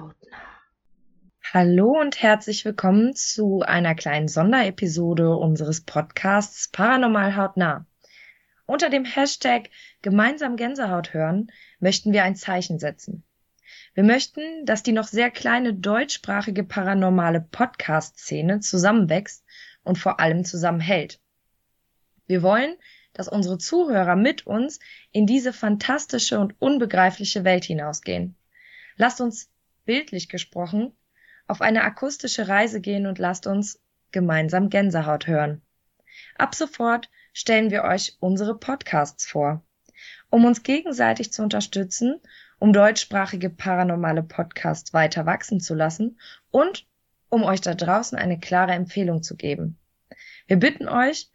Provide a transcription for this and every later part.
Hautnah. Hallo und herzlich willkommen zu einer kleinen Sonderepisode unseres Podcasts Paranormal Hautnah. Unter dem Hashtag Gemeinsam Gänsehaut hören möchten wir ein Zeichen setzen. Wir möchten, dass die noch sehr kleine deutschsprachige paranormale Podcast-Szene zusammenwächst und vor allem zusammenhält. Wir wollen, dass unsere Zuhörer mit uns in diese fantastische und unbegreifliche Welt hinausgehen. Lasst uns, bildlich gesprochen, auf eine akustische Reise gehen und lasst uns gemeinsam Gänsehaut hören. Ab sofort stellen wir euch unsere Podcasts vor. Um uns gegenseitig zu unterstützen, um deutschsprachige paranormale Podcasts weiter wachsen zu lassen und um euch da draußen eine klare Empfehlung zu geben. Wir bitten euch,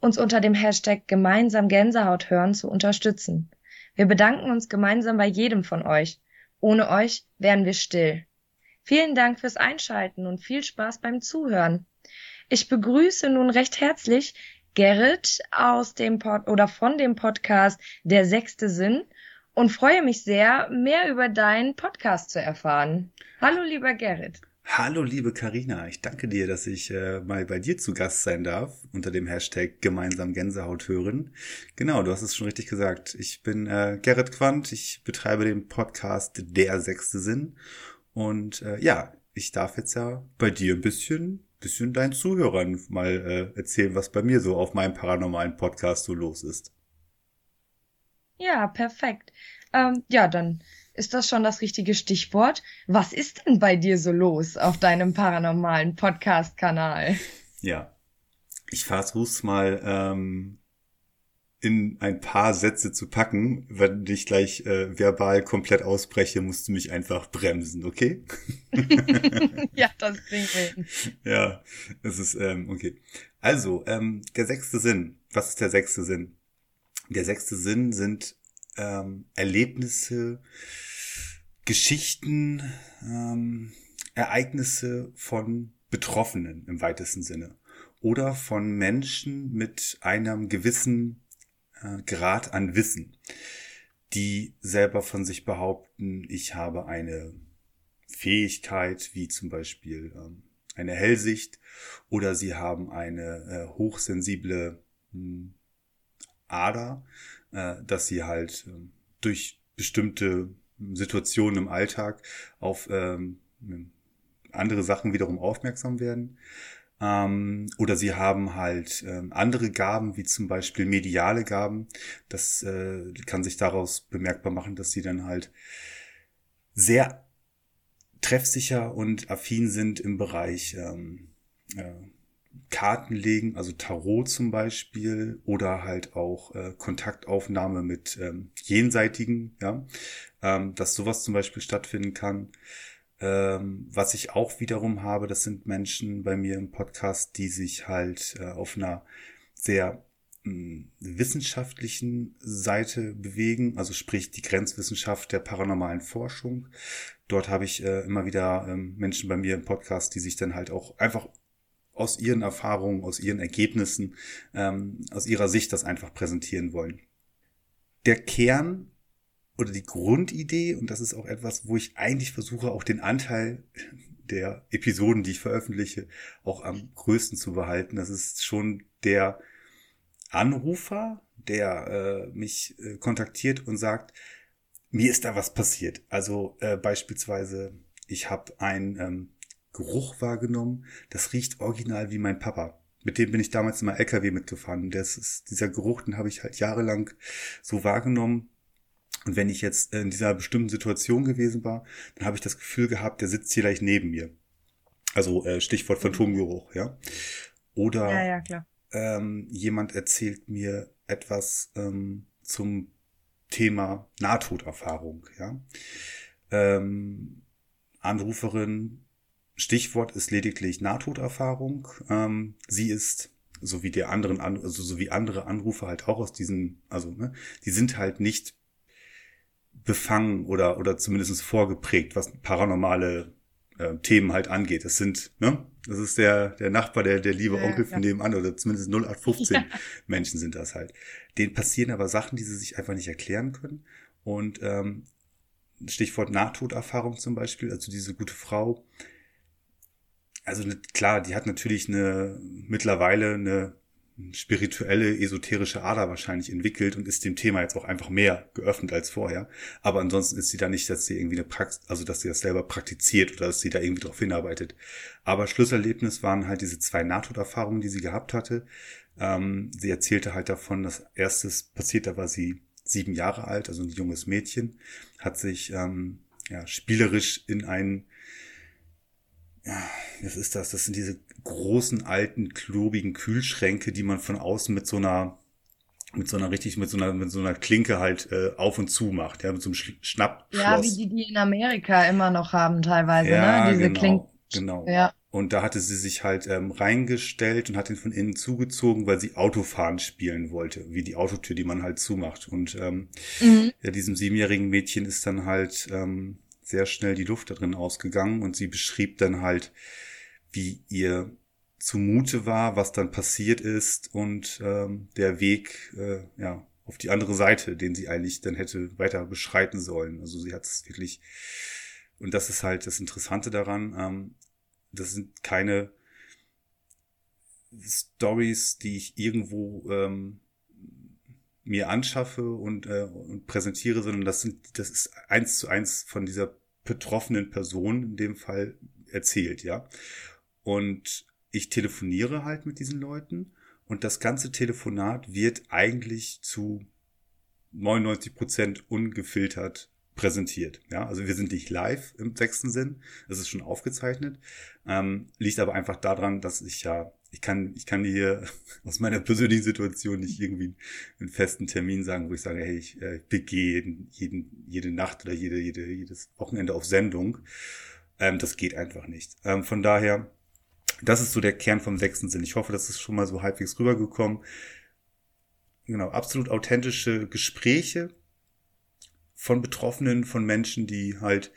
uns unter dem Hashtag gemeinsam Gänsehaut hören zu unterstützen. Wir bedanken uns gemeinsam bei jedem von euch. Ohne euch wären wir still. Vielen Dank fürs Einschalten und viel Spaß beim Zuhören. Ich begrüße nun recht herzlich Gerrit aus dem Pod oder von dem Podcast Der sechste Sinn und freue mich sehr, mehr über deinen Podcast zu erfahren. Hallo, lieber Gerrit. Hallo, liebe Karina. Ich danke dir, dass ich äh, mal bei dir zu Gast sein darf unter dem Hashtag gemeinsam Gänsehaut hören. Genau, du hast es schon richtig gesagt. Ich bin äh, Gerrit Quandt. Ich betreibe den Podcast Der sechste Sinn und äh, ja, ich darf jetzt ja bei dir ein bisschen, bisschen deinen Zuhörern mal äh, erzählen, was bei mir so auf meinem paranormalen Podcast so los ist. Ja, perfekt. Ähm, ja, dann ist das schon das richtige Stichwort. Was ist denn bei dir so los auf deinem paranormalen Podcast-Kanal? Ja, ich versuch's mal ähm, in ein paar Sätze zu packen. Wenn ich gleich äh, verbal komplett ausbreche, musst du mich einfach bremsen, okay? ja, das klingt hin. Ja, es ist, ähm, okay. Also, ähm, der sechste Sinn. Was ist der sechste Sinn? Der sechste Sinn sind ähm, Erlebnisse, Geschichten, ähm, Ereignisse von Betroffenen im weitesten Sinne. Oder von Menschen mit einem gewissen äh, Grad an Wissen, die selber von sich behaupten, ich habe eine Fähigkeit, wie zum Beispiel ähm, eine Hellsicht, oder sie haben eine äh, hochsensible mh, hm, Ader, dass sie halt äh, durch bestimmte Situationen im Alltag auf ähm, andere Sachen wiederum aufmerksam werden. Ähm, oder sie haben halt ähm, andere Gaben, wie zum Beispiel mediale Gaben. Das äh, kann sich daraus bemerkbar machen, dass sie dann halt sehr treffsicher und affin sind im Bereich ähm, äh, Karten legen, also Tarot zum Beispiel, oder halt auch äh, Kontaktaufnahme mit ähm, Jenseitigen, ja, ähm, dass sowas zum Beispiel stattfinden kann. Ähm, was ich auch wiederum habe, das sind Menschen bei mir im Podcast, die sich halt äh, auf einer sehr hm, wissenschaftlichen Seite bewegen, also sprich die Grenzwissenschaft der paranormalen Forschung. Dort habe ich äh, immer wieder ähm, Menschen bei mir im Podcast, die sich dann halt auch einfach aus ihren Erfahrungen, aus ihren Ergebnissen, ähm, aus ihrer Sicht das einfach präsentieren wollen. Der Kern oder die Grundidee, und das ist auch etwas, wo ich eigentlich versuche, auch den Anteil der Episoden, die ich veröffentliche, auch am größten zu behalten. Das ist schon der Anrufer, der äh, mich äh, kontaktiert und sagt, mir ist da was passiert. Also äh, beispielsweise, ich habe ein ähm, Geruch wahrgenommen. Das riecht original wie mein Papa. Mit dem bin ich damals immer LKW mitgefahren. Das ist, dieser Geruch, den habe ich halt jahrelang so wahrgenommen. Und wenn ich jetzt in dieser bestimmten Situation gewesen war, dann habe ich das Gefühl gehabt, der sitzt hier gleich neben mir. Also äh, Stichwort Phantomgeruch, ja. Oder ja, ja, ähm, jemand erzählt mir etwas ähm, zum Thema Nahtoderfahrung, ja. Ähm, Anruferin Stichwort ist lediglich Nahtoderfahrung. Ähm, sie ist so wie der anderen, also so wie andere Anrufer halt auch aus diesen, also ne, die sind halt nicht befangen oder oder zumindest vorgeprägt, was paranormale äh, Themen halt angeht. Das sind, ne, das ist der der Nachbar, der der liebe Onkel ja, von ja. nebenan oder zumindest 0815 ja. Menschen sind das halt. Denen passieren aber Sachen, die sie sich einfach nicht erklären können und ähm, Stichwort Nahtoderfahrung zum Beispiel, also diese gute Frau. Also ne, klar, die hat natürlich eine mittlerweile eine spirituelle, esoterische Ader wahrscheinlich entwickelt und ist dem Thema jetzt auch einfach mehr geöffnet als vorher. Aber ansonsten ist sie da nicht, dass sie irgendwie eine Praxis, also dass sie das selber praktiziert oder dass sie da irgendwie drauf hinarbeitet. Aber Schlüsselerlebnis waren halt diese zwei Nahtoderfahrungen, die sie gehabt hatte. Ähm, sie erzählte halt davon, dass erstes passiert, da war sie sieben Jahre alt, also ein junges Mädchen, hat sich ähm, ja, spielerisch in einen was ist das? Das sind diese großen, alten, klobigen Kühlschränke, die man von außen mit so einer, mit so einer richtig, mit so einer, mit so einer Klinke halt äh, auf und zu macht, ja, mit so einem Schnappschloss. Ja, wie die, die in Amerika immer noch haben teilweise, ja, ne? Diese genau, Klinken. Genau. Ja. Und da hatte sie sich halt ähm, reingestellt und hat ihn von innen zugezogen, weil sie Autofahren spielen wollte, wie die Autotür, die man halt zumacht. Und ähm, mhm. ja, diesem siebenjährigen Mädchen ist dann halt ähm, sehr schnell die Luft da drin ausgegangen und sie beschrieb dann halt, wie ihr zumute war, was dann passiert ist und ähm, der Weg äh, ja auf die andere Seite, den sie eigentlich dann hätte weiter beschreiten sollen. Also sie hat es wirklich und das ist halt das Interessante daran. Ähm, das sind keine Stories, die ich irgendwo ähm, mir anschaffe und, äh, und präsentiere, sondern das sind, das ist eins zu eins von dieser betroffenen Person in dem Fall erzählt, ja. Und ich telefoniere halt mit diesen Leuten und das ganze Telefonat wird eigentlich zu 99 Prozent ungefiltert präsentiert. Ja, also wir sind nicht live im sechsten Sinn, es ist schon aufgezeichnet, ähm, liegt aber einfach daran, dass ich ja ich kann, ich kann dir aus meiner persönlichen Situation nicht irgendwie einen festen Termin sagen, wo ich sage, hey, ich äh, begehe jeden, jeden, jede Nacht oder jede, jede, jedes Wochenende auf Sendung. Ähm, das geht einfach nicht. Ähm, von daher, das ist so der Kern vom sechsten Sinn. Ich hoffe, das ist schon mal so halbwegs rübergekommen. Genau, absolut authentische Gespräche von Betroffenen, von Menschen, die halt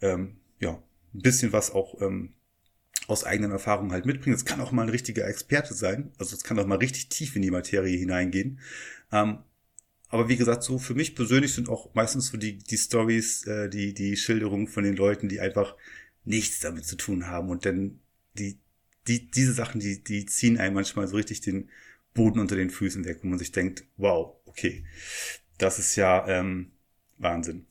ähm, ja ein bisschen was auch ähm, aus eigenen Erfahrungen halt mitbringen. Es kann auch mal ein richtiger Experte sein. Also es kann auch mal richtig tief in die Materie hineingehen. Ähm, aber wie gesagt, so für mich persönlich sind auch meistens so die, die Stories, äh, die, die Schilderungen von den Leuten, die einfach nichts damit zu tun haben. Und dann die, die, diese Sachen, die, die ziehen einem manchmal so richtig den Boden unter den Füßen weg, wo man sich denkt, wow, okay, das ist ja ähm, Wahnsinn.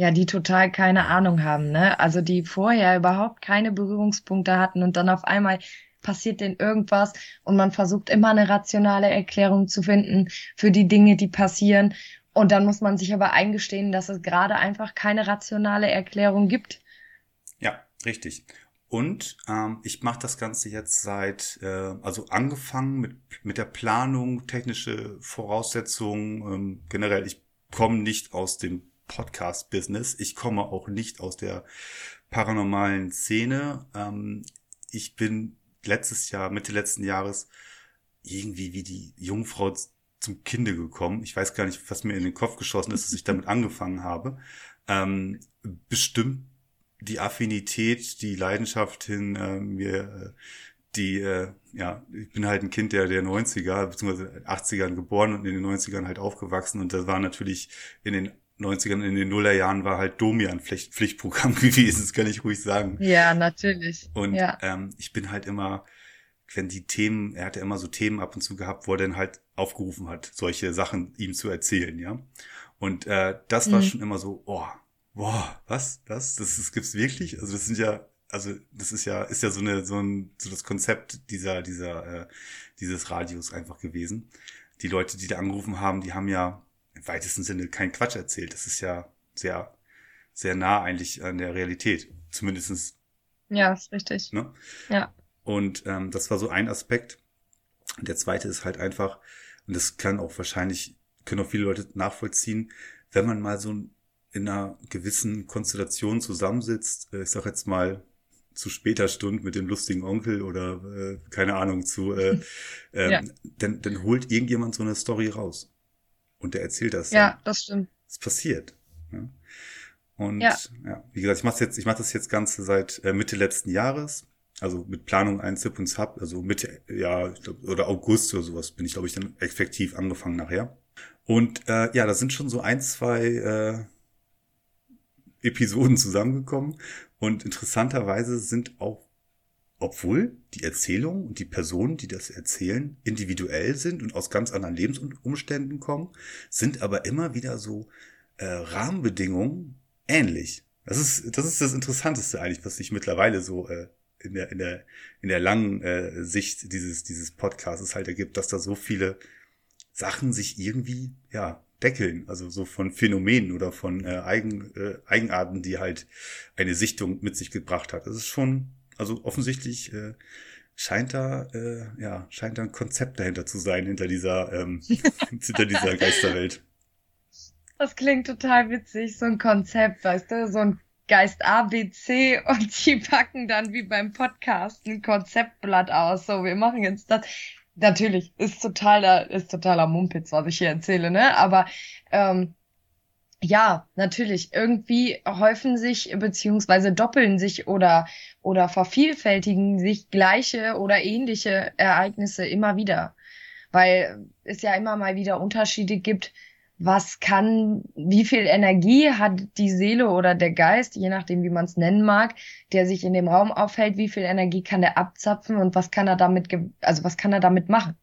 Ja, die total keine Ahnung haben, ne? Also die vorher überhaupt keine Berührungspunkte hatten und dann auf einmal passiert denen irgendwas und man versucht immer eine rationale Erklärung zu finden für die Dinge, die passieren. Und dann muss man sich aber eingestehen, dass es gerade einfach keine rationale Erklärung gibt. Ja, richtig. Und ähm, ich mache das Ganze jetzt seit, äh, also angefangen mit, mit der Planung, technische Voraussetzungen, ähm, generell, ich komme nicht aus dem Podcast-Business. Ich komme auch nicht aus der paranormalen Szene. Ähm, ich bin letztes Jahr, Mitte letzten Jahres, irgendwie wie die Jungfrau zum Kinde gekommen. Ich weiß gar nicht, was mir in den Kopf geschossen ist, dass ich damit angefangen habe. Ähm, bestimmt die Affinität, die Leidenschaft hin, äh, mir die, äh, ja, ich bin halt ein Kind der, der 90er, beziehungsweise 80ern geboren und in den 90ern halt aufgewachsen und das war natürlich in den 90ern, in den Nullerjahren war halt Domian Pflicht, Pflichtprogramm gewesen, das kann ich ruhig sagen. Ja, natürlich. Und ja. ähm, ich bin halt immer, wenn die Themen, er hatte immer so Themen ab und zu gehabt, wo er dann halt aufgerufen hat, solche Sachen ihm zu erzählen, ja. Und äh, das mhm. war schon immer so, oh, boah, was, das, das, das gibt's wirklich? Also das sind ja, also das ist ja, ist ja so eine, so ein, so das Konzept dieser, dieser, äh, dieses Radios einfach gewesen. Die Leute, die da angerufen haben, die haben ja im weitesten Sinne kein Quatsch erzählt. Das ist ja sehr, sehr nah eigentlich an der Realität. Zumindestens. Ja, ist richtig. Ne? Ja. Und ähm, das war so ein Aspekt. Und der zweite ist halt einfach, und das kann auch wahrscheinlich, können auch viele Leute nachvollziehen, wenn man mal so in einer gewissen Konstellation zusammensitzt, äh, ich sag jetzt mal zu später Stunde mit dem lustigen Onkel oder äh, keine Ahnung zu, äh, ähm, ja. dann, dann holt irgendjemand so eine Story raus. Und der erzählt das. Ja, dann. das stimmt. Es passiert. Ja. Und ja. ja. wie gesagt, ich mache jetzt, ich mache das jetzt Ganze seit äh, Mitte letzten Jahres. Also mit Planung ein Zip und Sub, also Mitte, ja, glaub, oder August oder sowas bin ich, glaube ich, dann effektiv angefangen nachher. Und äh, ja, da sind schon so ein, zwei äh, Episoden zusammengekommen und interessanterweise sind auch, obwohl die Erzählung und die Personen, die das erzählen, individuell sind und aus ganz anderen Lebensumständen kommen, sind aber immer wieder so äh, Rahmenbedingungen ähnlich. Das ist, das ist das Interessanteste eigentlich, was sich mittlerweile so äh, in der, in der, in der langen äh, Sicht dieses, dieses Podcasts halt ergibt, dass da so viele Sachen sich irgendwie, ja, deckeln, also so von Phänomenen oder von äh, Eigen, äh, Eigenarten, die halt eine Sichtung mit sich gebracht hat. Das ist schon, also offensichtlich äh, scheint da, äh, ja, scheint da ein Konzept dahinter zu sein, hinter dieser, ähm, hinter dieser Geisterwelt. Das klingt total witzig, so ein Konzept, weißt du, so ein Geist A, B, C und die packen dann wie beim Podcast ein Konzeptblatt aus. So, wir machen jetzt das. Natürlich, ist totaler, ist totaler Mumpitz, was ich hier erzähle, ne? Aber ähm, ja, natürlich, irgendwie häufen sich beziehungsweise doppeln sich oder oder vervielfältigen sich gleiche oder ähnliche Ereignisse immer wieder, weil es ja immer mal wieder Unterschiede gibt, was kann, wie viel Energie hat die Seele oder der Geist, je nachdem, wie man es nennen mag, der sich in dem Raum aufhält, wie viel Energie kann der abzapfen und was kann er damit, also was kann er damit machen?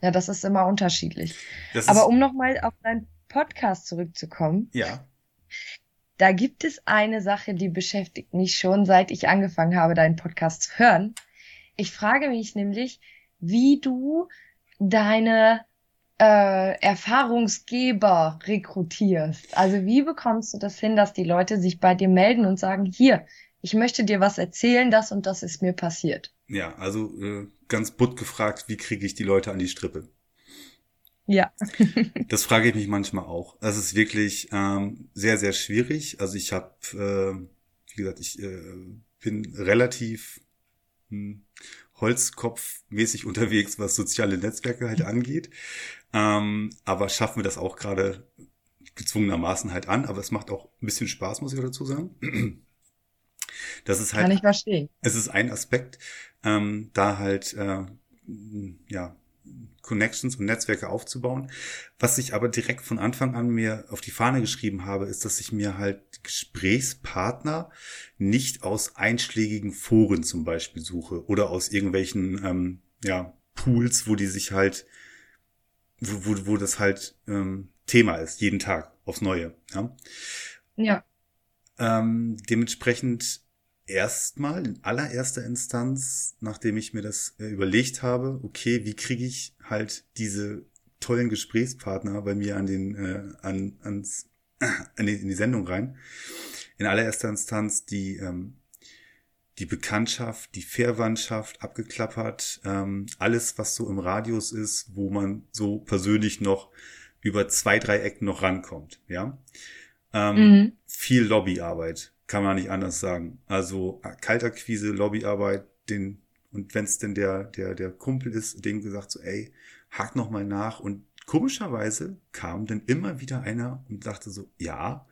Ja, das ist immer unterschiedlich. Das Aber um nochmal auf deinen Podcast zurückzukommen. Ja. Da gibt es eine Sache, die beschäftigt mich schon, seit ich angefangen habe, deinen Podcast zu hören. Ich frage mich nämlich, wie du deine äh, Erfahrungsgeber rekrutierst. Also wie bekommst du das hin, dass die Leute sich bei dir melden und sagen, hier, ich möchte dir was erzählen, das und das ist mir passiert. Ja, also äh, ganz butt gefragt, wie kriege ich die Leute an die Strippe? Ja. das frage ich mich manchmal auch. Das ist wirklich ähm, sehr, sehr schwierig. Also ich habe, äh, wie gesagt, ich äh, bin relativ hm, Holzkopfmäßig unterwegs, was soziale Netzwerke halt angeht. Ähm, aber schaffen wir das auch gerade gezwungenermaßen halt an. Aber es macht auch ein bisschen Spaß, muss ich dazu sagen. Das ist halt. Kann ich verstehen. Es ist ein Aspekt, ähm, da halt, äh, ja, Connections und Netzwerke aufzubauen. Was ich aber direkt von Anfang an mir auf die Fahne geschrieben habe, ist, dass ich mir halt Gesprächspartner nicht aus einschlägigen Foren zum Beispiel suche oder aus irgendwelchen ähm, ja, Pools, wo die sich halt, wo, wo, wo das halt ähm, Thema ist, jeden Tag aufs Neue. Ja. ja. Ähm, dementsprechend erstmal in allererster Instanz, nachdem ich mir das äh, überlegt habe, okay, wie kriege ich halt diese tollen Gesprächspartner bei mir an den äh, an ans äh, in, die, in die Sendung rein. In allererster Instanz die ähm, die Bekanntschaft, die Verwandtschaft abgeklappert, ähm, alles was so im Radius ist, wo man so persönlich noch über zwei drei Ecken noch rankommt, ja. Ähm, mhm. Viel Lobbyarbeit, kann man nicht anders sagen. Also äh, Kalterquise, Lobbyarbeit, den und wenn es denn der der der Kumpel ist, dem gesagt so, ey, hak noch mal nach und komischerweise kam dann immer wieder einer und sagte so, ja,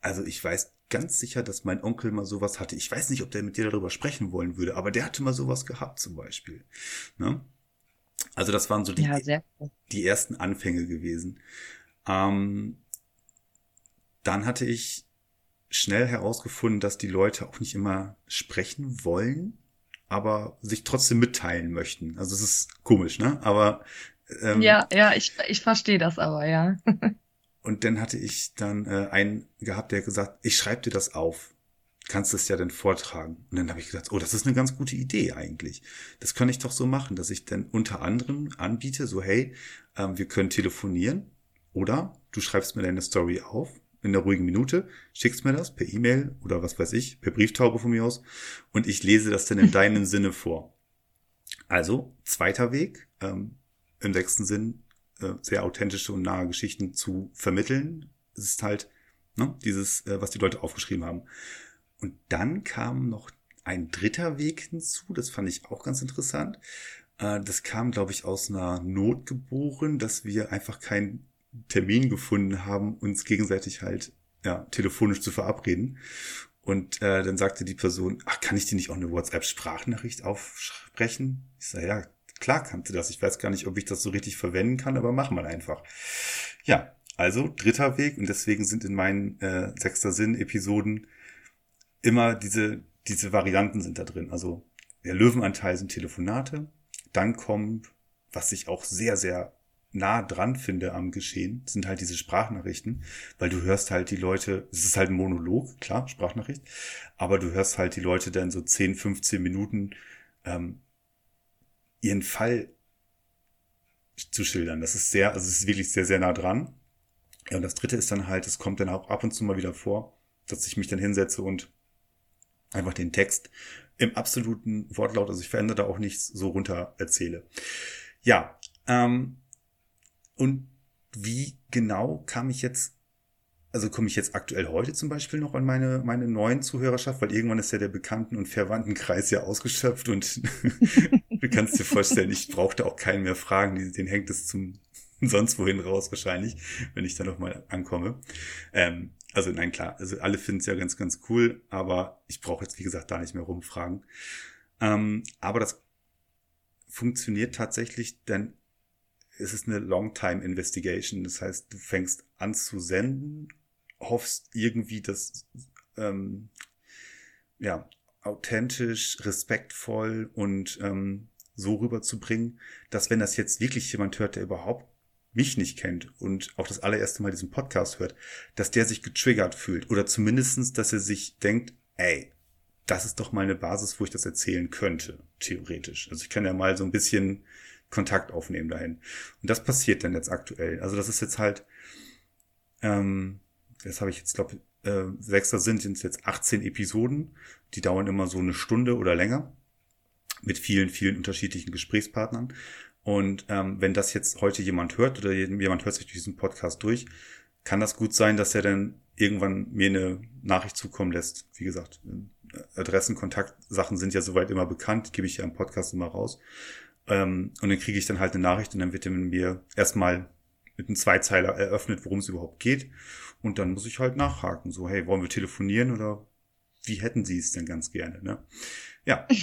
also ich weiß ganz sicher, dass mein Onkel mal sowas hatte. Ich weiß nicht, ob der mit dir darüber sprechen wollen würde, aber der hatte mal sowas gehabt zum Beispiel. Ne? Also das waren so die, ja, die ersten Anfänge gewesen. Ähm, dann hatte ich schnell herausgefunden, dass die Leute auch nicht immer sprechen wollen, aber sich trotzdem mitteilen möchten. Also es ist komisch, ne? Aber ähm, ja, ja, ich, ich verstehe das aber, ja. und dann hatte ich dann äh, einen gehabt, der gesagt, ich schreibe dir das auf. Kannst es ja dann vortragen. Und dann habe ich gesagt, oh, das ist eine ganz gute Idee eigentlich. Das kann ich doch so machen, dass ich dann unter anderem anbiete, so hey, ähm, wir können telefonieren oder du schreibst mir deine Story auf in der ruhigen Minute, schickst mir das per E-Mail oder was weiß ich, per Brieftaube von mir aus und ich lese das dann in deinem Sinne vor. Also, zweiter Weg, ähm, im sechsten Sinn, äh, sehr authentische und nahe Geschichten zu vermitteln. Es ist halt ne, dieses, äh, was die Leute aufgeschrieben haben. Und dann kam noch ein dritter Weg hinzu, das fand ich auch ganz interessant. Äh, das kam, glaube ich, aus einer Not geboren, dass wir einfach keinen Termin gefunden haben, uns gegenseitig halt ja, telefonisch zu verabreden. Und äh, dann sagte die Person, ach, kann ich dir nicht auch eine WhatsApp-Sprachnachricht aufsprechen? Ich sage, ja, klar kannte das. Ich weiß gar nicht, ob ich das so richtig verwenden kann, aber mach mal einfach. Ja, Also dritter Weg und deswegen sind in meinen äh, Sechster Sinn-Episoden immer diese, diese Varianten sind da drin. Also der Löwenanteil sind Telefonate, dann kommt, was ich auch sehr, sehr nah dran finde am Geschehen, sind halt diese Sprachnachrichten, weil du hörst halt die Leute, es ist halt ein Monolog, klar, Sprachnachricht, aber du hörst halt die Leute dann so 10, 15 Minuten ähm, ihren Fall zu schildern. Das ist sehr, also es ist wirklich sehr, sehr nah dran. Ja, und das dritte ist dann halt, es kommt dann auch ab und zu mal wieder vor, dass ich mich dann hinsetze und einfach den Text im absoluten Wortlaut, also ich verändere da auch nichts, so runter erzähle. Ja, ähm, und wie genau kam ich jetzt, also komme ich jetzt aktuell heute zum Beispiel noch an meine, meine neuen Zuhörerschaft, weil irgendwann ist ja der Bekannten- und Verwandtenkreis ja ausgeschöpft und du kannst dir vorstellen, ich brauchte auch keinen mehr fragen, den hängt es zum sonst wohin raus wahrscheinlich, wenn ich da nochmal ankomme. Ähm, also nein, klar, also alle finden es ja ganz, ganz cool, aber ich brauche jetzt, wie gesagt, da nicht mehr rumfragen. Ähm, aber das funktioniert tatsächlich, denn es ist eine Long-Time Investigation. Das heißt, du fängst an zu senden, hoffst irgendwie, dass ähm, ja authentisch, respektvoll und ähm, so rüberzubringen, dass wenn das jetzt wirklich jemand hört, der überhaupt mich nicht kennt und auch das allererste Mal diesen Podcast hört, dass der sich getriggert fühlt oder zumindestens, dass er sich denkt, ey, das ist doch mal eine Basis, wo ich das erzählen könnte, theoretisch. Also ich kann ja mal so ein bisschen Kontakt aufnehmen dahin. Und das passiert dann jetzt aktuell. Also das ist jetzt halt, ähm, das habe ich jetzt, glaube äh, sechster sind, jetzt 18 Episoden. Die dauern immer so eine Stunde oder länger mit vielen, vielen unterschiedlichen Gesprächspartnern. Und ähm, wenn das jetzt heute jemand hört oder jemand hört sich diesen Podcast durch, kann das gut sein, dass er dann irgendwann mir eine Nachricht zukommen lässt. Wie gesagt, Adressen, Kontaktsachen sind ja soweit immer bekannt, gebe ich ja im Podcast immer raus. Ähm, und dann kriege ich dann halt eine Nachricht und dann wird mir erstmal mit einem Zweizeiler eröffnet, worum es überhaupt geht. Und dann muss ich halt nachhaken. So, hey, wollen wir telefonieren oder wie hätten Sie es denn ganz gerne? Ne? Ja.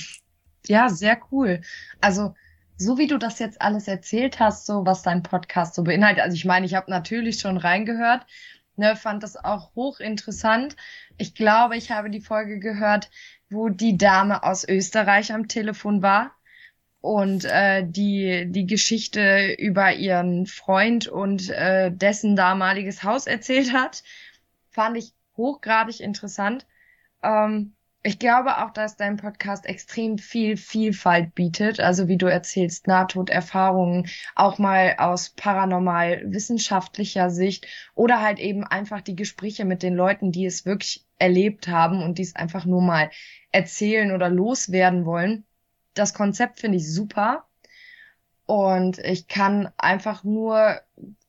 Ja, sehr cool. Also so wie du das jetzt alles erzählt hast, so was dein Podcast so beinhaltet. Also ich meine, ich habe natürlich schon reingehört, ne, fand das auch hochinteressant. Ich glaube, ich habe die Folge gehört, wo die Dame aus Österreich am Telefon war und äh, die die Geschichte über ihren Freund und äh, dessen damaliges Haus erzählt hat, fand ich hochgradig interessant. Ähm, ich glaube auch, dass dein Podcast extrem viel Vielfalt bietet. Also wie du erzählst, Nahtoderfahrungen, auch mal aus paranormal wissenschaftlicher Sicht oder halt eben einfach die Gespräche mit den Leuten, die es wirklich erlebt haben und die es einfach nur mal erzählen oder loswerden wollen. Das Konzept finde ich super. Und ich kann einfach nur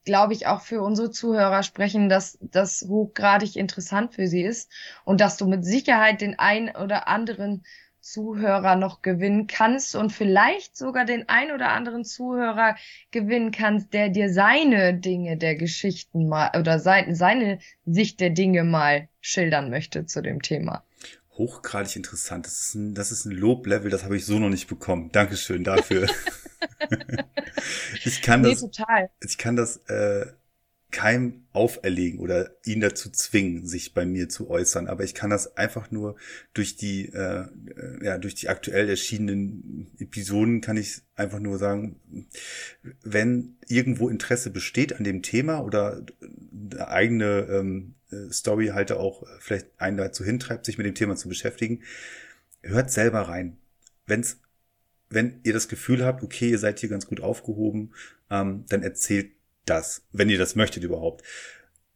glaube ich, auch für unsere Zuhörer sprechen, dass das hochgradig interessant für sie ist und dass du mit Sicherheit den ein oder anderen Zuhörer noch gewinnen kannst und vielleicht sogar den ein oder anderen Zuhörer gewinnen kannst, der dir seine Dinge der Geschichten mal oder seine, Sicht der Dinge mal schildern möchte zu dem Thema. Hochgradig interessant. Das ist ein, das ist ein Loblevel, das habe ich so noch nicht bekommen. Dankeschön dafür. ich kann nee, das, total. ich kann das äh, keinem auferlegen oder ihn dazu zwingen, sich bei mir zu äußern. Aber ich kann das einfach nur durch die, äh, ja, durch die aktuell erschienenen Episoden kann ich einfach nur sagen, wenn irgendwo Interesse besteht an dem Thema oder eine eigene ähm, Story halt auch vielleicht einen dazu hintreibt, sich mit dem Thema zu beschäftigen, hört selber rein. Wenn's wenn ihr das Gefühl habt, okay, ihr seid hier ganz gut aufgehoben, ähm, dann erzählt das, wenn ihr das möchtet überhaupt.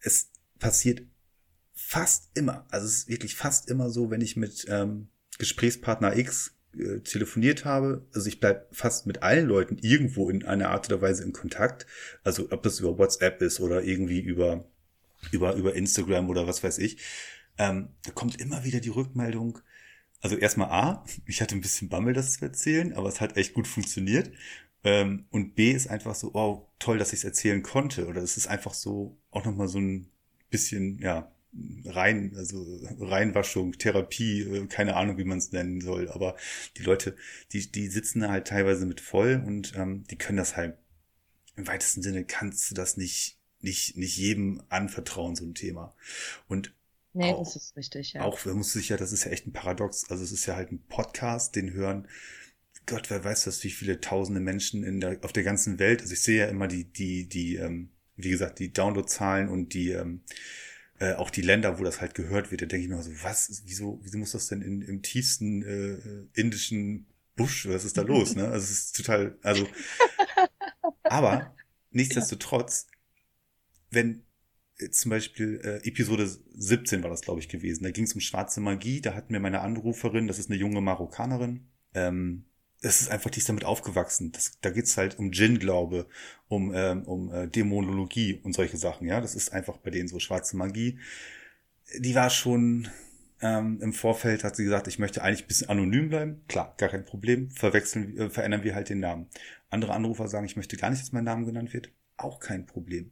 Es passiert fast immer, also es ist wirklich fast immer so, wenn ich mit ähm, Gesprächspartner X äh, telefoniert habe, also ich bleib fast mit allen Leuten irgendwo in einer Art oder Weise in Kontakt, also ob das über WhatsApp ist oder irgendwie über über über Instagram oder was weiß ich, ähm, da kommt immer wieder die Rückmeldung, also erstmal A, ich hatte ein bisschen Bammel, das zu erzählen, aber es hat echt gut funktioniert. Ähm, und B ist einfach so, wow, toll, dass ich es erzählen konnte. Oder es ist einfach so auch nochmal so ein bisschen, ja, rein, also Reinwaschung, Therapie, äh, keine Ahnung, wie man es nennen soll. Aber die Leute, die, die sitzen da halt teilweise mit voll und ähm, die können das halt, im weitesten Sinne kannst du das nicht nicht, nicht jedem anvertrauen, so ein Thema. Und Nee, auch, das ist richtig, ja. auch, man muss sich ja, das ist ja echt ein Paradox. Also es ist ja halt ein Podcast, den hören, Gott, wer weiß das, wie viele tausende Menschen in der, auf der ganzen Welt. Also ich sehe ja immer die, die, die, ähm, wie gesagt, die Downloadzahlen und die, ähm, äh, auch die Länder, wo das halt gehört wird, da denke ich mir so, was, wieso, wieso muss das denn in, im tiefsten äh, indischen Busch, was ist da los, ne? Also es ist total, also, aber nichtsdestotrotz, wenn äh, zum Beispiel äh, Episode 17 war das, glaube ich, gewesen. Da ging es um schwarze Magie. Da hatten wir meine Anruferin, das ist eine junge Marokkanerin. Ähm, es ist einfach, die ist damit aufgewachsen. Das, da geht's halt um Djinn-Glaube, um, ähm, um äh, Dämonologie und solche Sachen. Ja, das ist einfach bei denen so schwarze Magie. Die war schon ähm, im Vorfeld, hat sie gesagt, ich möchte eigentlich ein bisschen anonym bleiben. Klar, gar kein Problem. Verwechseln, äh, verändern wir halt den Namen. Andere Anrufer sagen, ich möchte gar nicht, dass mein Name genannt wird. Auch kein Problem.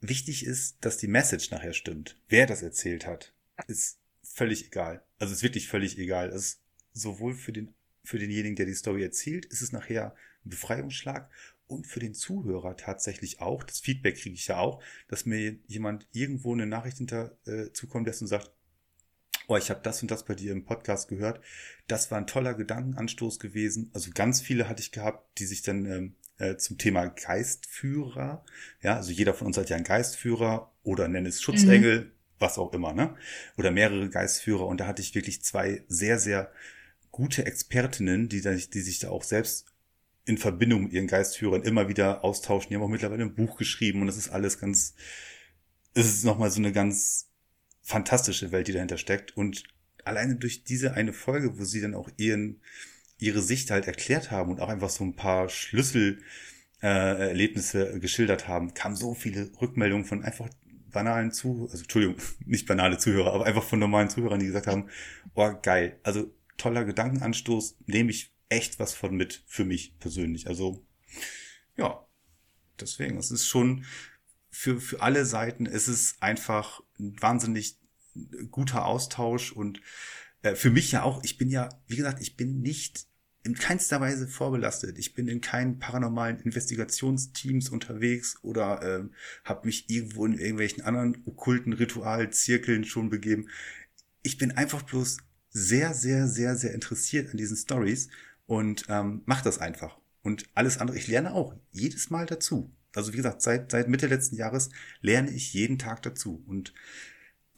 Wichtig ist, dass die Message nachher stimmt. Wer das erzählt hat, ist völlig egal. Also ist wirklich völlig egal. Es ist sowohl für den für denjenigen, der die Story erzählt, ist es nachher ein Befreiungsschlag und für den Zuhörer tatsächlich auch. Das Feedback kriege ich ja auch, dass mir jemand irgendwo eine Nachricht hinter äh, zukommen lässt und sagt, oh, ich habe das und das bei dir im Podcast gehört. Das war ein toller Gedankenanstoß gewesen. Also ganz viele hatte ich gehabt, die sich dann ähm, äh, zum Thema Geistführer, ja, also jeder von uns hat ja einen Geistführer oder nenn es Schutzengel, mhm. was auch immer, ne? Oder mehrere Geistführer. Und da hatte ich wirklich zwei sehr, sehr gute Expertinnen, die, die sich da auch selbst in Verbindung mit ihren Geistführern immer wieder austauschen. Die haben auch mittlerweile ein Buch geschrieben und das ist alles ganz, es ist nochmal so eine ganz fantastische Welt, die dahinter steckt. Und alleine durch diese eine Folge, wo sie dann auch ihren, ihre Sicht halt erklärt haben und auch einfach so ein paar Schlüssel, äh, geschildert haben, kamen so viele Rückmeldungen von einfach banalen Zuhörern, also Entschuldigung, nicht banale Zuhörer, aber einfach von normalen Zuhörern, die gesagt haben, oh geil, also toller Gedankenanstoß, nehme ich echt was von mit für mich persönlich. Also ja, deswegen, es ist schon für, für alle Seiten, es einfach ein wahnsinnig guter Austausch und äh, für mich ja auch, ich bin ja, wie gesagt, ich bin nicht in keinster Weise vorbelastet. Ich bin in keinen paranormalen Investigationsteams unterwegs oder äh, habe mich irgendwo in irgendwelchen anderen okkulten Ritualzirkeln schon begeben. Ich bin einfach bloß sehr, sehr, sehr, sehr interessiert an diesen Stories und ähm, mache das einfach. Und alles andere, ich lerne auch jedes Mal dazu. Also wie gesagt, seit, seit Mitte letzten Jahres lerne ich jeden Tag dazu. Und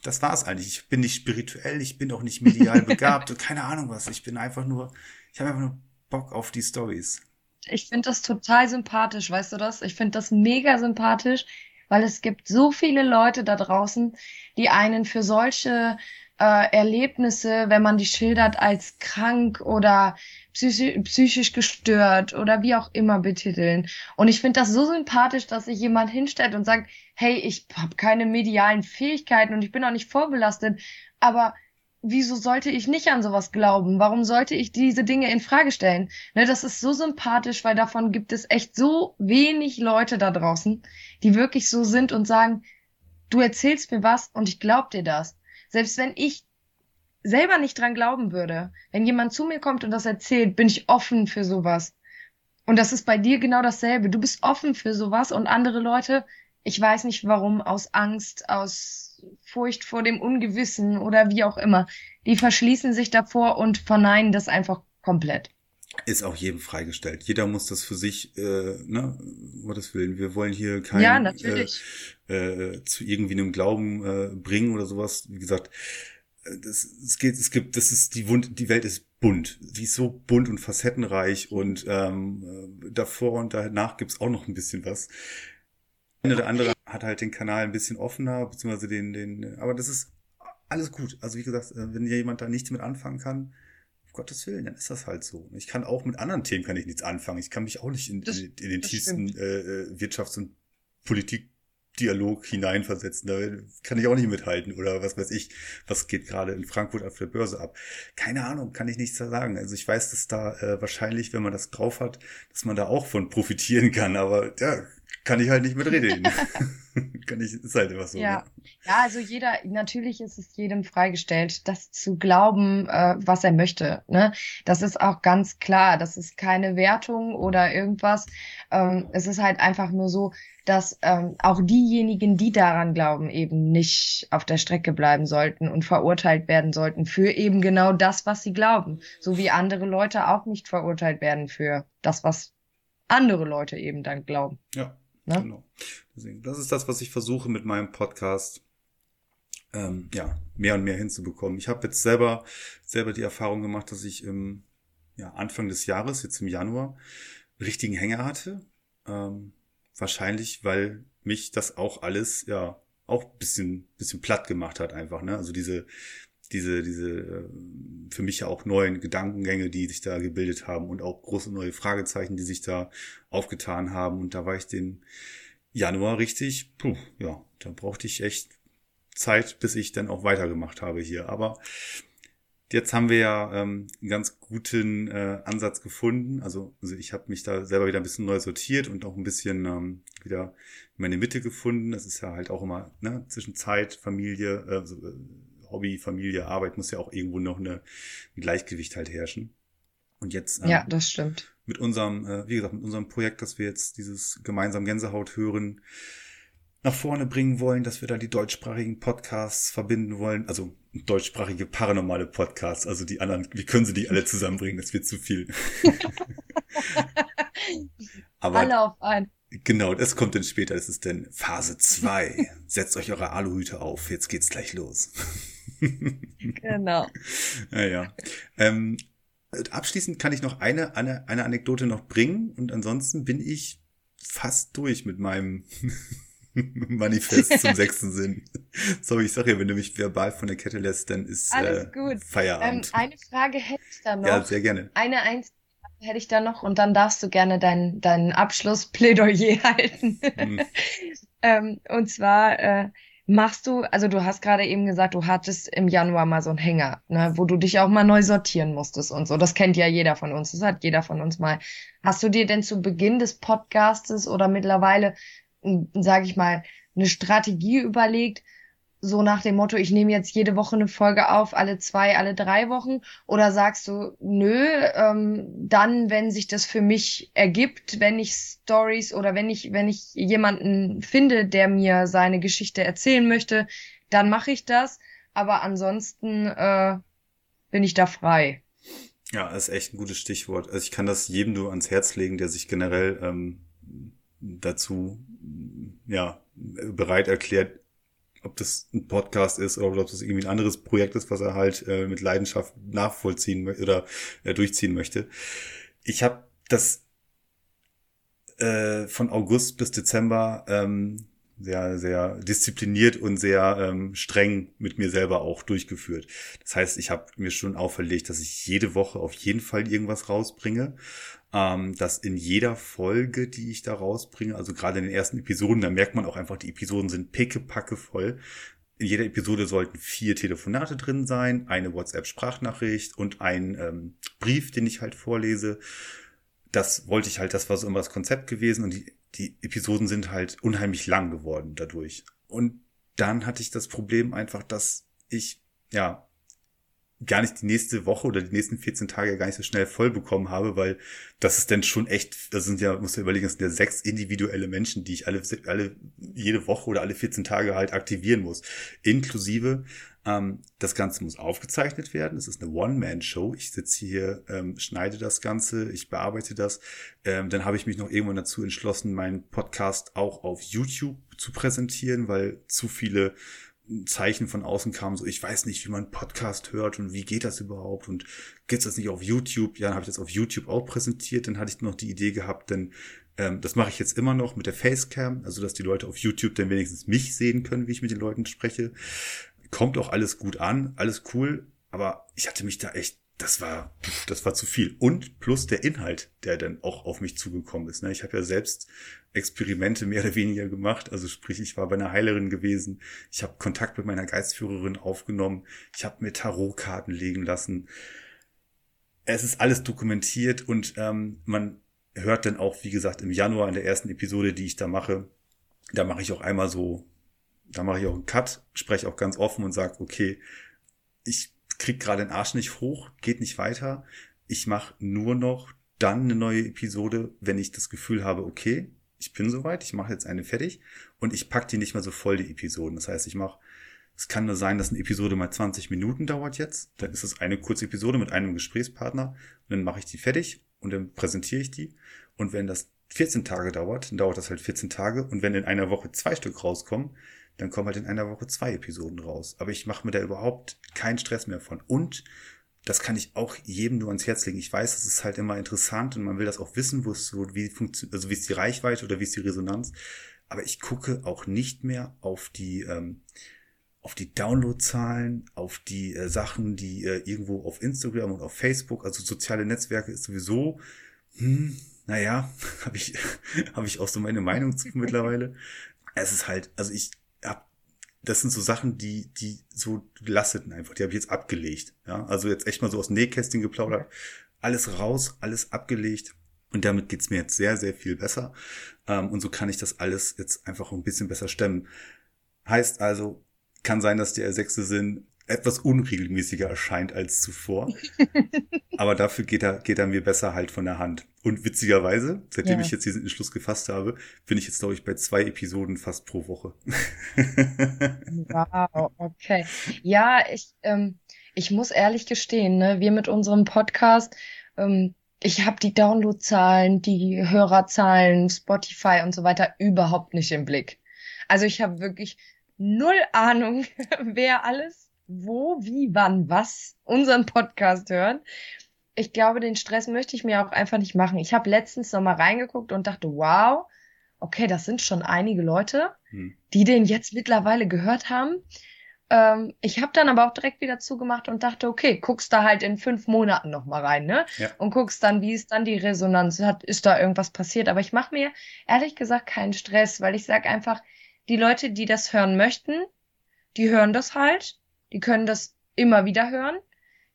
das war's eigentlich. Ich bin nicht spirituell, ich bin auch nicht medial begabt und keine Ahnung was. Ich bin einfach nur, ich habe einfach nur Bock auf die Stories. Ich finde das total sympathisch, weißt du das? Ich finde das mega sympathisch, weil es gibt so viele Leute da draußen, die einen für solche äh, Erlebnisse, wenn man die schildert, als krank oder psychisch, gestört oder wie auch immer betiteln. Und ich finde das so sympathisch, dass sich jemand hinstellt und sagt, hey, ich habe keine medialen Fähigkeiten und ich bin auch nicht vorbelastet, aber wieso sollte ich nicht an sowas glauben? Warum sollte ich diese Dinge in Frage stellen? Ne, das ist so sympathisch, weil davon gibt es echt so wenig Leute da draußen, die wirklich so sind und sagen, du erzählst mir was und ich glaub dir das. Selbst wenn ich selber nicht dran glauben würde, wenn jemand zu mir kommt und das erzählt, bin ich offen für sowas. Und das ist bei dir genau dasselbe. Du bist offen für sowas und andere Leute, ich weiß nicht warum, aus Angst, aus Furcht vor dem Ungewissen oder wie auch immer, die verschließen sich davor und verneinen das einfach komplett. Ist auch jedem freigestellt. Jeder muss das für sich, äh, ne, Gottes Willen. Wir wollen hier kein ja, natürlich. Äh, äh, zu irgendwie einem Glauben äh, bringen oder sowas. Wie gesagt, äh, das, es geht, es gibt, das ist die Wund, die Welt ist bunt. Die ist so bunt und facettenreich und ähm, äh, davor und danach gibt's auch noch ein bisschen was. Eine oder andere hat halt den Kanal ein bisschen offener, beziehungsweise den, den, aber das ist alles gut. Also wie gesagt, äh, wenn jemand da nichts mit anfangen kann, Gottes Willen, dann ist das halt so. Ich kann auch mit anderen Themen kann ich nichts anfangen. Ich kann mich auch nicht in, das, in, in den tiefsten äh, äh, Wirtschafts- und Politikdialog hineinversetzen. Da kann ich auch nicht mithalten. Oder was weiß ich, was geht gerade in Frankfurt auf der Börse ab. Keine Ahnung, kann ich nichts sagen. Also ich weiß, dass da äh, wahrscheinlich, wenn man das drauf hat, dass man da auch von profitieren kann. Aber ja, kann ich halt nicht mitreden. kann ich, ist halt immer so. Ja. Ne? ja, also jeder, natürlich ist es jedem freigestellt, das zu glauben, äh, was er möchte. Ne? Das ist auch ganz klar. Das ist keine Wertung oder irgendwas. Ähm, es ist halt einfach nur so, dass ähm, auch diejenigen, die daran glauben, eben nicht auf der Strecke bleiben sollten und verurteilt werden sollten für eben genau das, was sie glauben. So wie andere Leute auch nicht verurteilt werden für das, was andere Leute eben dann glauben. Ja, ne? genau. Deswegen, das ist das, was ich versuche mit meinem Podcast ähm, ja, mehr und mehr hinzubekommen. Ich habe jetzt selber, selber die Erfahrung gemacht, dass ich im ja, Anfang des Jahres, jetzt im Januar, richtigen Hänger hatte. Ähm, wahrscheinlich, weil mich das auch alles, ja, auch bisschen, bisschen platt gemacht hat einfach, ne? Also diese, diese, diese äh, für mich ja auch neuen Gedankengänge, die sich da gebildet haben und auch große neue Fragezeichen, die sich da aufgetan haben. Und da war ich den Januar richtig, puh, ja, da brauchte ich echt Zeit, bis ich dann auch weitergemacht habe hier. Aber jetzt haben wir ja ähm, einen ganz guten äh, Ansatz gefunden. Also, also ich habe mich da selber wieder ein bisschen neu sortiert und auch ein bisschen ähm, wieder in meine Mitte gefunden. Das ist ja halt auch immer ne, zwischen Zeit, Familie, äh, also, Hobby, Familie, Arbeit muss ja auch irgendwo noch eine, ein Gleichgewicht halt herrschen. Und jetzt ähm, ja, das stimmt. Mit unserem, äh, wie gesagt, mit unserem Projekt, dass wir jetzt dieses gemeinsam Gänsehaut hören, nach vorne bringen wollen, dass wir da die deutschsprachigen Podcasts verbinden wollen, also deutschsprachige paranormale Podcasts, also die anderen, wie können sie die alle zusammenbringen? Das wird zu viel. Aber alle auf ein. Genau, das kommt dann später. Das ist dann Phase 2. Setzt euch eure Aluhüte auf. Jetzt geht's gleich los. Genau. Naja. Ähm, abschließend kann ich noch eine, eine, eine Anekdote noch bringen und ansonsten bin ich fast durch mit meinem Manifest zum sechsten Sinn. Sorry, ich sag ja, wenn du mich verbal von der Kette lässt, dann ist Alles äh, gut. Feierabend. Ähm, eine Frage hätte ich da noch. Ja, sehr gerne. Eine einzige Frage hätte ich da noch und dann darfst du gerne dein, dein Abschlussplädoyer halten. Mhm. ähm, und zwar äh, machst du, also du hast gerade eben gesagt, du hattest im Januar mal so einen Hänger, ne, wo du dich auch mal neu sortieren musstest und so. Das kennt ja jeder von uns. Das hat jeder von uns mal. Hast du dir denn zu Beginn des Podcastes oder mittlerweile sage ich mal, eine Strategie überlegt, so nach dem Motto, ich nehme jetzt jede Woche eine Folge auf, alle zwei, alle drei Wochen? Oder sagst du, nö, ähm, dann, wenn sich das für mich ergibt, wenn ich Stories oder wenn ich, wenn ich jemanden finde, der mir seine Geschichte erzählen möchte, dann mache ich das. Aber ansonsten äh, bin ich da frei. Ja, ist echt ein gutes Stichwort. Also ich kann das jedem nur ans Herz legen, der sich generell ähm, dazu ja bereit erklärt, ob das ein Podcast ist oder ob das irgendwie ein anderes Projekt ist, was er halt äh, mit Leidenschaft nachvollziehen oder äh, durchziehen möchte. Ich habe das äh, von August bis Dezember ähm, sehr, sehr diszipliniert und sehr ähm, streng mit mir selber auch durchgeführt. Das heißt, ich habe mir schon auferlegt, dass ich jede Woche auf jeden Fall irgendwas rausbringe ähm, dass in jeder Folge, die ich da rausbringe, also gerade in den ersten Episoden, da merkt man auch einfach, die Episoden sind pickepacke voll. In jeder Episode sollten vier Telefonate drin sein, eine WhatsApp-Sprachnachricht und ein ähm, Brief, den ich halt vorlese. Das wollte ich halt, das war so immer das Konzept gewesen und die, die Episoden sind halt unheimlich lang geworden dadurch. Und dann hatte ich das Problem einfach, dass ich, ja, gar nicht die nächste Woche oder die nächsten 14 Tage gar nicht so schnell voll bekommen habe, weil das ist dann schon echt, das sind ja, muss man überlegen, das sind ja sechs individuelle Menschen, die ich alle, alle, jede Woche oder alle 14 Tage halt aktivieren muss. Inklusive, ähm, das Ganze muss aufgezeichnet werden. Es ist eine One-Man-Show. Ich sitze hier, ähm, schneide das Ganze, ich bearbeite das. Ähm, dann habe ich mich noch irgendwann dazu entschlossen, meinen Podcast auch auf YouTube zu präsentieren, weil zu viele Zeichen von außen kam, so ich weiß nicht, wie man Podcast hört und wie geht das überhaupt und gibt's das nicht auf YouTube? Ja, dann habe ich das auf YouTube auch präsentiert. Dann hatte ich noch die Idee gehabt, denn ähm, das mache ich jetzt immer noch mit der Facecam, also dass die Leute auf YouTube dann wenigstens mich sehen können, wie ich mit den Leuten spreche. Kommt auch alles gut an, alles cool, aber ich hatte mich da echt das war, das war zu viel. Und plus der Inhalt, der dann auch auf mich zugekommen ist. Ne? Ich habe ja selbst Experimente mehr oder weniger gemacht. Also sprich, ich war bei einer Heilerin gewesen. Ich habe Kontakt mit meiner Geistführerin aufgenommen. Ich habe mir Tarotkarten legen lassen. Es ist alles dokumentiert und ähm, man hört dann auch, wie gesagt, im Januar in der ersten Episode, die ich da mache, da mache ich auch einmal so, da mache ich auch einen Cut, spreche auch ganz offen und sage, okay, ich krieg gerade den Arsch nicht hoch, geht nicht weiter. Ich mache nur noch dann eine neue Episode, wenn ich das Gefühl habe, okay, ich bin soweit, ich mache jetzt eine fertig und ich pack die nicht mehr so voll, die Episoden. Das heißt, ich mache, es kann nur sein, dass eine Episode mal 20 Minuten dauert jetzt. Dann ist es eine kurze Episode mit einem Gesprächspartner und dann mache ich die fertig und dann präsentiere ich die. Und wenn das 14 Tage dauert, dann dauert das halt 14 Tage. Und wenn in einer Woche zwei Stück rauskommen, dann kommen halt in einer Woche zwei Episoden raus. Aber ich mache mir da überhaupt keinen Stress mehr von. Und das kann ich auch jedem nur ans Herz legen. Ich weiß, es ist halt immer interessant und man will das auch wissen, wo es so, wie funktioniert, also wie ist die Reichweite oder wie ist die Resonanz. Aber ich gucke auch nicht mehr auf die, ähm, auf die Downloadzahlen, auf die äh, Sachen, die äh, irgendwo auf Instagram und auf Facebook, also soziale Netzwerke ist sowieso, hm, naja, habe ich, hab ich auch so meine Meinung zu mittlerweile. Es ist halt, also ich das sind so Sachen, die, die so lasteten einfach, die habe ich jetzt abgelegt. Ja, also jetzt echt mal so aus Nähkästchen geplaudert. Alles raus, alles abgelegt. Und damit geht's mir jetzt sehr, sehr viel besser. Ähm, und so kann ich das alles jetzt einfach ein bisschen besser stemmen. Heißt also, kann sein, dass der sechste Sinn etwas unregelmäßiger erscheint als zuvor. Aber dafür geht er, geht er mir besser halt von der Hand. Und witzigerweise, seitdem ja. ich jetzt diesen Entschluss gefasst habe, bin ich jetzt, glaube ich, bei zwei Episoden fast pro Woche. wow, okay. Ja, ich, ähm, ich muss ehrlich gestehen, ne, wir mit unserem Podcast, ähm, ich habe die Downloadzahlen, die Hörerzahlen, Spotify und so weiter überhaupt nicht im Blick. Also ich habe wirklich null Ahnung, wer alles wo, wie, wann, was unseren Podcast hören. Ich glaube, den Stress möchte ich mir auch einfach nicht machen. Ich habe letztens noch mal reingeguckt und dachte, wow, okay, das sind schon einige Leute, hm. die den jetzt mittlerweile gehört haben. Ähm, ich habe dann aber auch direkt wieder zugemacht und dachte, okay, guckst da halt in fünf Monaten noch mal rein, ne? Ja. Und guckst dann, wie ist dann die Resonanz, hat, ist da irgendwas passiert? Aber ich mache mir ehrlich gesagt keinen Stress, weil ich sag einfach, die Leute, die das hören möchten, die hören das halt die können das immer wieder hören.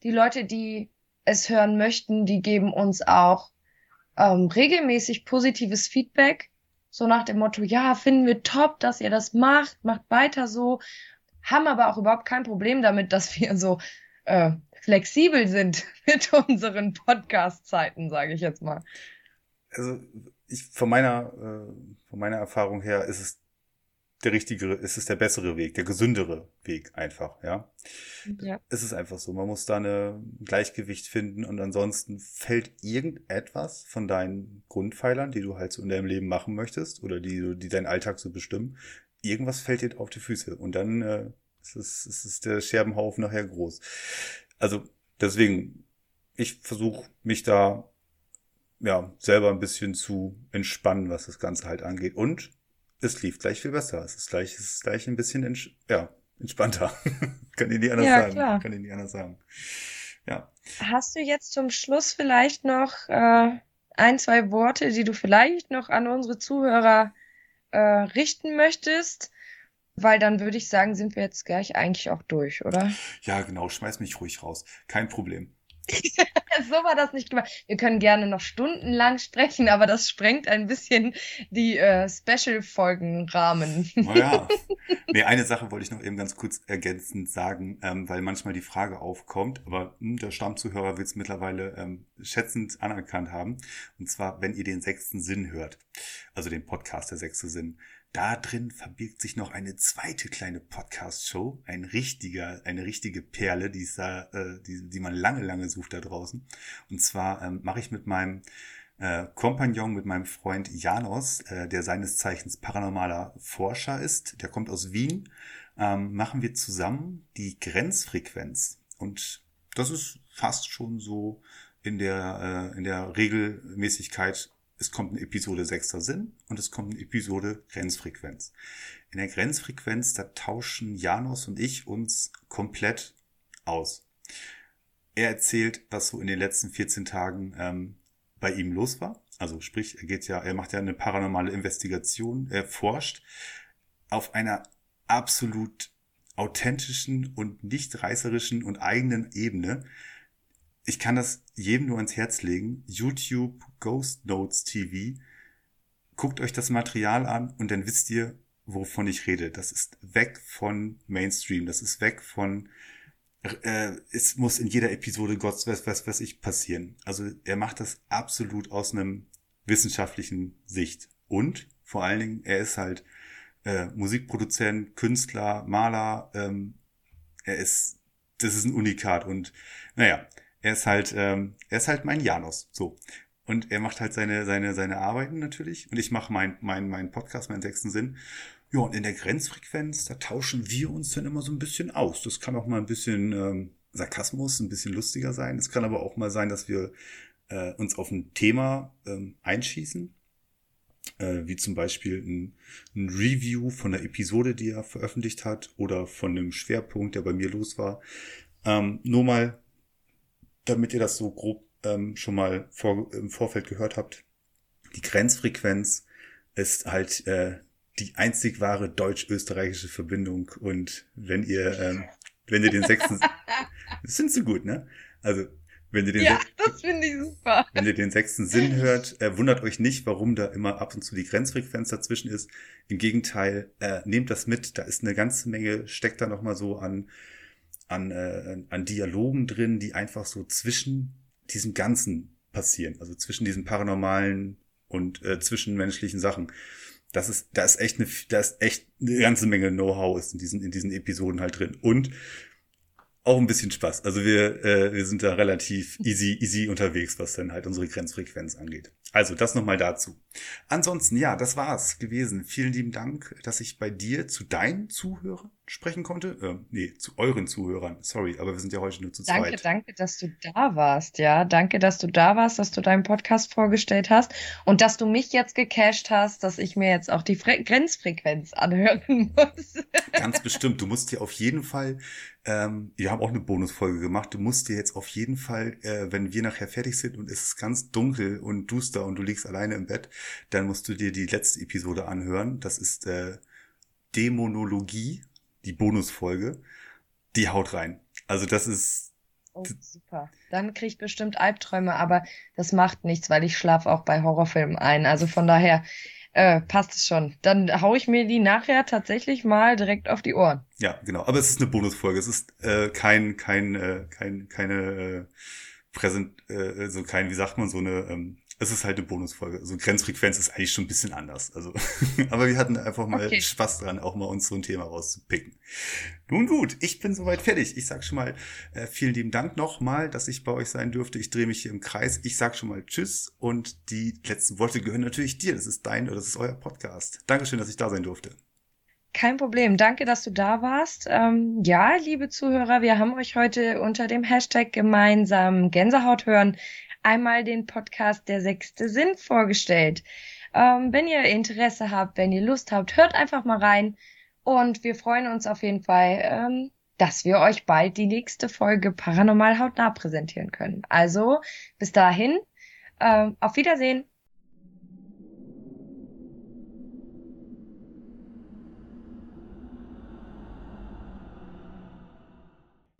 Die Leute, die es hören möchten, die geben uns auch ähm, regelmäßig positives Feedback. So nach dem Motto, ja, finden wir top, dass ihr das macht, macht weiter so. Haben aber auch überhaupt kein Problem damit, dass wir so äh, flexibel sind mit unseren Podcast-Zeiten, sage ich jetzt mal. Also ich von meiner äh, von meiner Erfahrung her ist es der richtigere, es ist der bessere Weg, der gesündere Weg einfach, ja. Ja. Es ist einfach so, man muss da eine Gleichgewicht finden und ansonsten fällt irgendetwas von deinen Grundpfeilern, die du halt so in deinem Leben machen möchtest oder die, die deinen Alltag so bestimmen, irgendwas fällt dir auf die Füße und dann äh, ist, es, ist es der Scherbenhaufen nachher groß. Also deswegen, ich versuche mich da ja selber ein bisschen zu entspannen, was das Ganze halt angeht und es lief gleich viel besser. Es ist gleich, es ist gleich ein bisschen ents ja, entspannter. Kann ich nicht anders ja, sagen. Klar. Kann ich nicht anders sagen. Ja. Hast du jetzt zum Schluss vielleicht noch äh, ein, zwei Worte, die du vielleicht noch an unsere Zuhörer äh, richten möchtest? Weil dann würde ich sagen, sind wir jetzt gleich eigentlich auch durch, oder? Ja, genau. Schmeiß mich ruhig raus. Kein Problem. so war das nicht gemacht. Wir können gerne noch stundenlang sprechen, aber das sprengt ein bisschen die äh, Special-Folgen-Rahmen. naja. Nee, eine Sache wollte ich noch eben ganz kurz ergänzend sagen, ähm, weil manchmal die Frage aufkommt, aber mh, hm, der Stammzuhörer wird es mittlerweile ähm, schätzend anerkannt haben. Und zwar, wenn ihr den sechsten Sinn hört, also den Podcast der sechste Sinn. Da drin verbirgt sich noch eine zweite kleine Podcast-Show, ein richtiger, eine richtige Perle, die, ist da, äh, die, die man lange, lange sucht da draußen. Und zwar ähm, mache ich mit meinem äh, Kompagnon, mit meinem Freund Janos, äh, der seines Zeichens paranormaler Forscher ist, der kommt aus Wien, ähm, machen wir zusammen die Grenzfrequenz. Und das ist fast schon so in der, äh, in der Regelmäßigkeit es kommt eine Episode sechster Sinn und es kommt eine Episode Grenzfrequenz. In der Grenzfrequenz, da tauschen Janos und ich uns komplett aus. Er erzählt, was so in den letzten 14 Tagen ähm, bei ihm los war. Also sprich, er geht ja, er macht ja eine paranormale Investigation, er forscht auf einer absolut authentischen und nicht reißerischen und eigenen Ebene ich kann das jedem nur ans Herz legen. YouTube Ghost Notes TV. Guckt euch das Material an und dann wisst ihr, wovon ich rede. Das ist weg von Mainstream. Das ist weg von äh, es muss in jeder Episode Gott weiß was, was ich passieren. Also er macht das absolut aus einem wissenschaftlichen Sicht. Und vor allen Dingen, er ist halt äh, Musikproduzent, Künstler, Maler. Ähm, er ist, das ist ein Unikat. Und naja, er ist halt, ähm, er ist halt mein Janus. So. Und er macht halt seine, seine, seine Arbeiten natürlich. Und ich mache mein, mein, mein Podcast, meinen sechsten Sinn. Ja, und in der Grenzfrequenz, da tauschen wir uns dann immer so ein bisschen aus. Das kann auch mal ein bisschen ähm, Sarkasmus, ein bisschen lustiger sein. Es kann aber auch mal sein, dass wir äh, uns auf ein Thema ähm, einschießen. Äh, wie zum Beispiel ein, ein Review von der Episode, die er veröffentlicht hat, oder von einem Schwerpunkt, der bei mir los war. Ähm, nur mal, damit ihr das so grob ähm, schon mal vor, im Vorfeld gehört habt. Die Grenzfrequenz ist halt äh, die einzig wahre deutsch-österreichische Verbindung. Und wenn ihr, ähm, wenn ihr den sechsten, das sind so gut, ne? Also, wenn ihr den, ja, das finde ich super. Wenn ihr den sechsten Sinn hört, äh, wundert euch nicht, warum da immer ab und zu die Grenzfrequenz dazwischen ist. Im Gegenteil, äh, nehmt das mit. Da ist eine ganze Menge, steckt da nochmal so an, an, äh, an Dialogen drin, die einfach so zwischen diesem Ganzen passieren. Also zwischen diesen paranormalen und äh, zwischenmenschlichen Sachen das ist, da ist echt eine, da ist echt eine ganze Menge Know-how ist in diesen, in diesen Episoden halt drin. Und auch ein bisschen Spaß. Also wir, äh, wir sind da relativ easy, easy unterwegs, was dann halt unsere Grenzfrequenz angeht. Also das nochmal dazu. Ansonsten, ja, das war's gewesen. Vielen lieben Dank, dass ich bei dir zu deinen Zuhörern sprechen konnte. Ähm, nee, zu euren Zuhörern. Sorry, aber wir sind ja heute nur zu danke, zweit. Danke, danke, dass du da warst. Ja, danke, dass du da warst, dass du deinen Podcast vorgestellt hast und dass du mich jetzt gecasht hast, dass ich mir jetzt auch die Fre Grenzfrequenz anhören muss. Ganz bestimmt. Du musst dir auf jeden Fall ähm, wir haben auch eine Bonusfolge gemacht. Du musst dir jetzt auf jeden Fall, äh, wenn wir nachher fertig sind und es ist ganz dunkel und duster und du liegst alleine im Bett, dann musst du dir die letzte Episode anhören. Das ist äh, Dämonologie, die Bonusfolge. Die haut rein. Also das ist. Oh, super. Dann krieg ich bestimmt Albträume, aber das macht nichts, weil ich schlafe auch bei Horrorfilmen ein. Also von daher, äh, passt es schon. Dann hau ich mir die nachher tatsächlich mal direkt auf die Ohren. Ja, genau. Aber es ist eine Bonusfolge. Es ist äh, kein, kein, äh, kein, keine äh, Präsent, äh, so kein, wie sagt man, so eine ähm, es ist halt eine Bonusfolge. Also Grenzfrequenz ist eigentlich schon ein bisschen anders. Also, aber wir hatten einfach mal okay. Spaß dran, auch mal uns so ein Thema rauszupicken. Nun gut, ich bin soweit fertig. Ich sag schon mal äh, vielen lieben Dank nochmal, dass ich bei euch sein dürfte. Ich drehe mich hier im Kreis. Ich sag schon mal Tschüss und die letzten Worte gehören natürlich dir. Das ist dein oder das ist euer Podcast. Dankeschön, dass ich da sein durfte. Kein Problem. Danke, dass du da warst. Ähm, ja, liebe Zuhörer, wir haben euch heute unter dem Hashtag gemeinsam Gänsehaut hören einmal den Podcast Der sechste Sinn vorgestellt. Ähm, wenn ihr Interesse habt, wenn ihr Lust habt, hört einfach mal rein. Und wir freuen uns auf jeden Fall, ähm, dass wir euch bald die nächste Folge Paranormal hautnah präsentieren können. Also bis dahin, ähm, auf Wiedersehen.